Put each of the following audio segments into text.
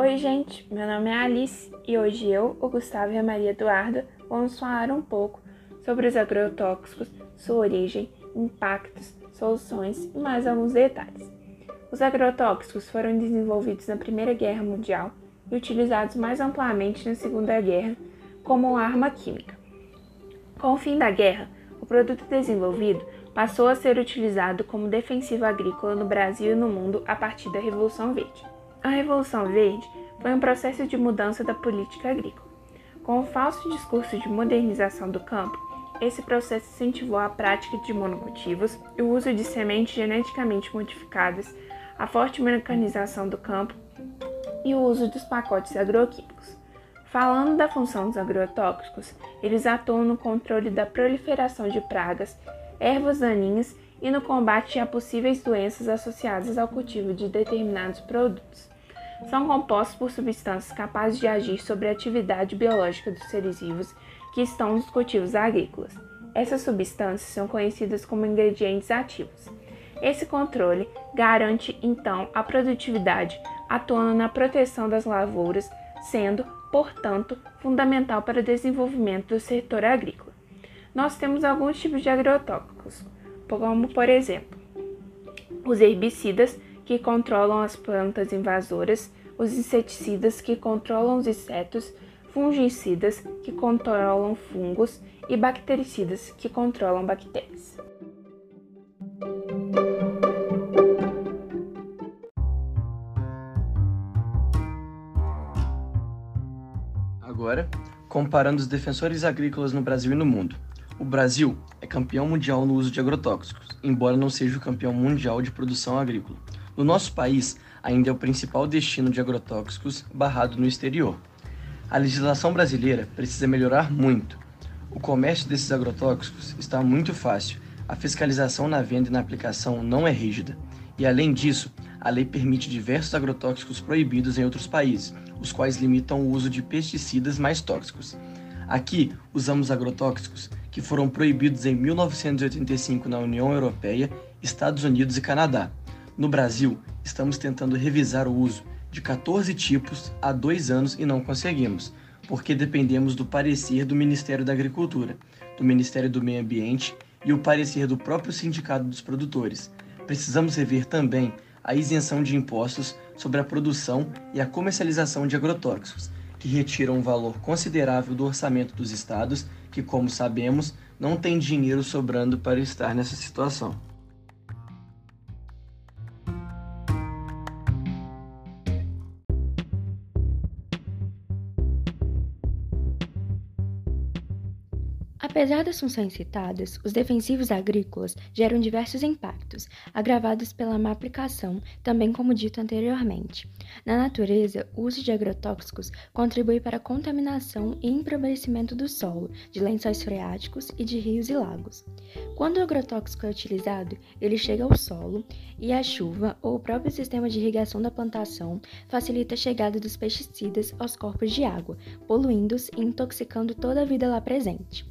Oi, gente, meu nome é Alice e hoje eu, o Gustavo e a Maria Eduarda vamos falar um pouco sobre os agrotóxicos, sua origem, impactos, soluções e mais alguns detalhes. Os agrotóxicos foram desenvolvidos na Primeira Guerra Mundial e utilizados mais amplamente na Segunda Guerra como arma química. Com o fim da guerra, o produto desenvolvido passou a ser utilizado como defensivo agrícola no Brasil e no mundo a partir da Revolução Verde. A Revolução Verde foi um processo de mudança da política agrícola. Com o falso discurso de modernização do campo, esse processo incentivou a prática de monocultivos e o uso de sementes geneticamente modificadas, a forte mecanização do campo e o uso dos pacotes agroquímicos. Falando da função dos agrotóxicos, eles atuam no controle da proliferação de pragas, ervas daninhas e no combate a possíveis doenças associadas ao cultivo de determinados produtos. São compostos por substâncias capazes de agir sobre a atividade biológica dos seres vivos que estão nos cultivos agrícolas. Essas substâncias são conhecidas como ingredientes ativos. Esse controle garante então a produtividade, atuando na proteção das lavouras, sendo, portanto, fundamental para o desenvolvimento do setor agrícola. Nós temos alguns tipos de agrotóxicos, como por exemplo, os herbicidas que controlam as plantas invasoras, os inseticidas que controlam os insetos, fungicidas que controlam fungos e bactericidas que controlam bactérias. Agora, comparando os defensores agrícolas no Brasil e no mundo. O Brasil é campeão mundial no uso de agrotóxicos, embora não seja o campeão mundial de produção agrícola. No nosso país, ainda é o principal destino de agrotóxicos barrado no exterior. A legislação brasileira precisa melhorar muito. O comércio desses agrotóxicos está muito fácil, a fiscalização na venda e na aplicação não é rígida. E além disso, a lei permite diversos agrotóxicos proibidos em outros países, os quais limitam o uso de pesticidas mais tóxicos. Aqui, usamos agrotóxicos que foram proibidos em 1985 na União Europeia, Estados Unidos e Canadá. No Brasil, estamos tentando revisar o uso de 14 tipos há dois anos e não conseguimos, porque dependemos do parecer do Ministério da Agricultura, do Ministério do Meio Ambiente e o parecer do próprio Sindicato dos Produtores. Precisamos rever também a isenção de impostos sobre a produção e a comercialização de agrotóxicos, que retiram um valor considerável do orçamento dos estados, que, como sabemos, não têm dinheiro sobrando para estar nessa situação. Apesar das funções citadas, os defensivos agrícolas geram diversos impactos, agravados pela má aplicação, também como dito anteriormente. Na natureza, o uso de agrotóxicos contribui para a contaminação e empobrecimento do solo, de lençóis freáticos e de rios e lagos. Quando o agrotóxico é utilizado, ele chega ao solo e a chuva ou o próprio sistema de irrigação da plantação facilita a chegada dos pesticidas aos corpos de água, poluindo-os e intoxicando toda a vida lá presente.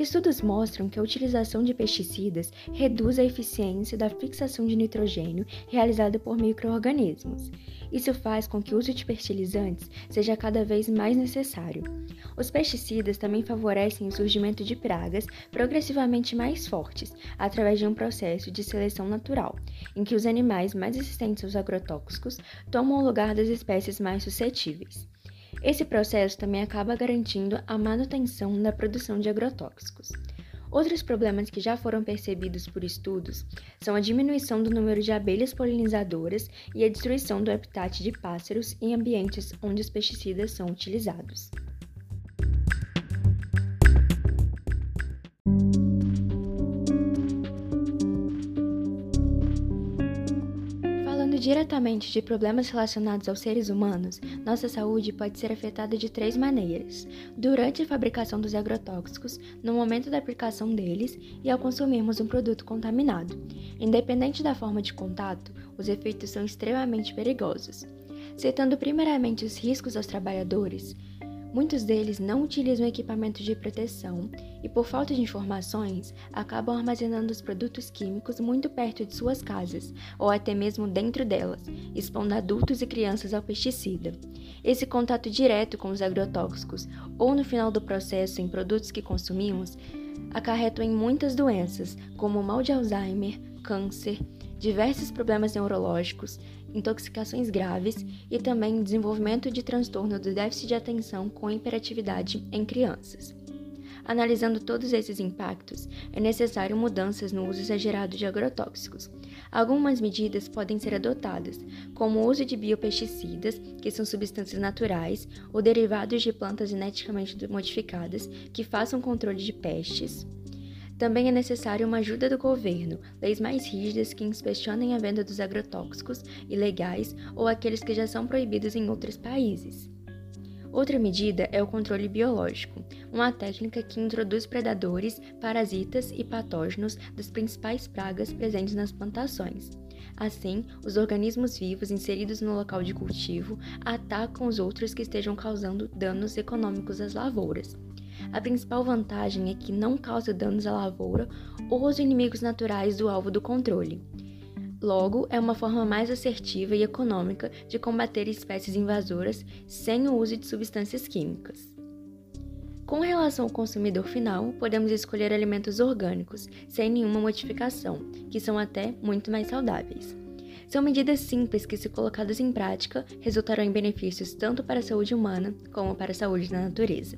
Estudos mostram que a utilização de pesticidas reduz a eficiência da fixação de nitrogênio realizada por microorganismos. Isso faz com que o uso de fertilizantes seja cada vez mais necessário. Os pesticidas também favorecem o surgimento de pragas progressivamente mais fortes, através de um processo de seleção natural, em que os animais mais resistentes aos agrotóxicos tomam o lugar das espécies mais suscetíveis. Esse processo também acaba garantindo a manutenção da produção de agrotóxicos. Outros problemas que já foram percebidos por estudos são a diminuição do número de abelhas polinizadoras e a destruição do habitat de pássaros em ambientes onde os pesticidas são utilizados. Diretamente de problemas relacionados aos seres humanos, nossa saúde pode ser afetada de três maneiras: durante a fabricação dos agrotóxicos, no momento da aplicação deles e ao consumirmos um produto contaminado. Independente da forma de contato, os efeitos são extremamente perigosos. Citando primeiramente os riscos aos trabalhadores, Muitos deles não utilizam equipamentos de proteção e, por falta de informações, acabam armazenando os produtos químicos muito perto de suas casas ou até mesmo dentro delas, expondo adultos e crianças ao pesticida. Esse contato direto com os agrotóxicos ou no final do processo em produtos que consumimos acarretam em muitas doenças, como mal de Alzheimer, câncer, diversos problemas neurológicos, intoxicações graves e também desenvolvimento de transtorno do déficit de atenção com hiperatividade em crianças. Analisando todos esses impactos, é necessário mudanças no uso exagerado de agrotóxicos. Algumas medidas podem ser adotadas, como o uso de biopesticidas, que são substâncias naturais ou derivados de plantas geneticamente modificadas que façam controle de pestes, também é necessário uma ajuda do governo, leis mais rígidas que inspecionem a venda dos agrotóxicos ilegais ou aqueles que já são proibidos em outros países. Outra medida é o controle biológico, uma técnica que introduz predadores, parasitas e patógenos das principais pragas presentes nas plantações. Assim, os organismos vivos inseridos no local de cultivo atacam os outros que estejam causando danos econômicos às lavouras. A principal vantagem é que não causa danos à lavoura ou aos inimigos naturais do alvo do controle. Logo, é uma forma mais assertiva e econômica de combater espécies invasoras sem o uso de substâncias químicas. Com relação ao consumidor final, podemos escolher alimentos orgânicos, sem nenhuma modificação, que são até muito mais saudáveis. São medidas simples que, se colocadas em prática, resultarão em benefícios tanto para a saúde humana como para a saúde da natureza.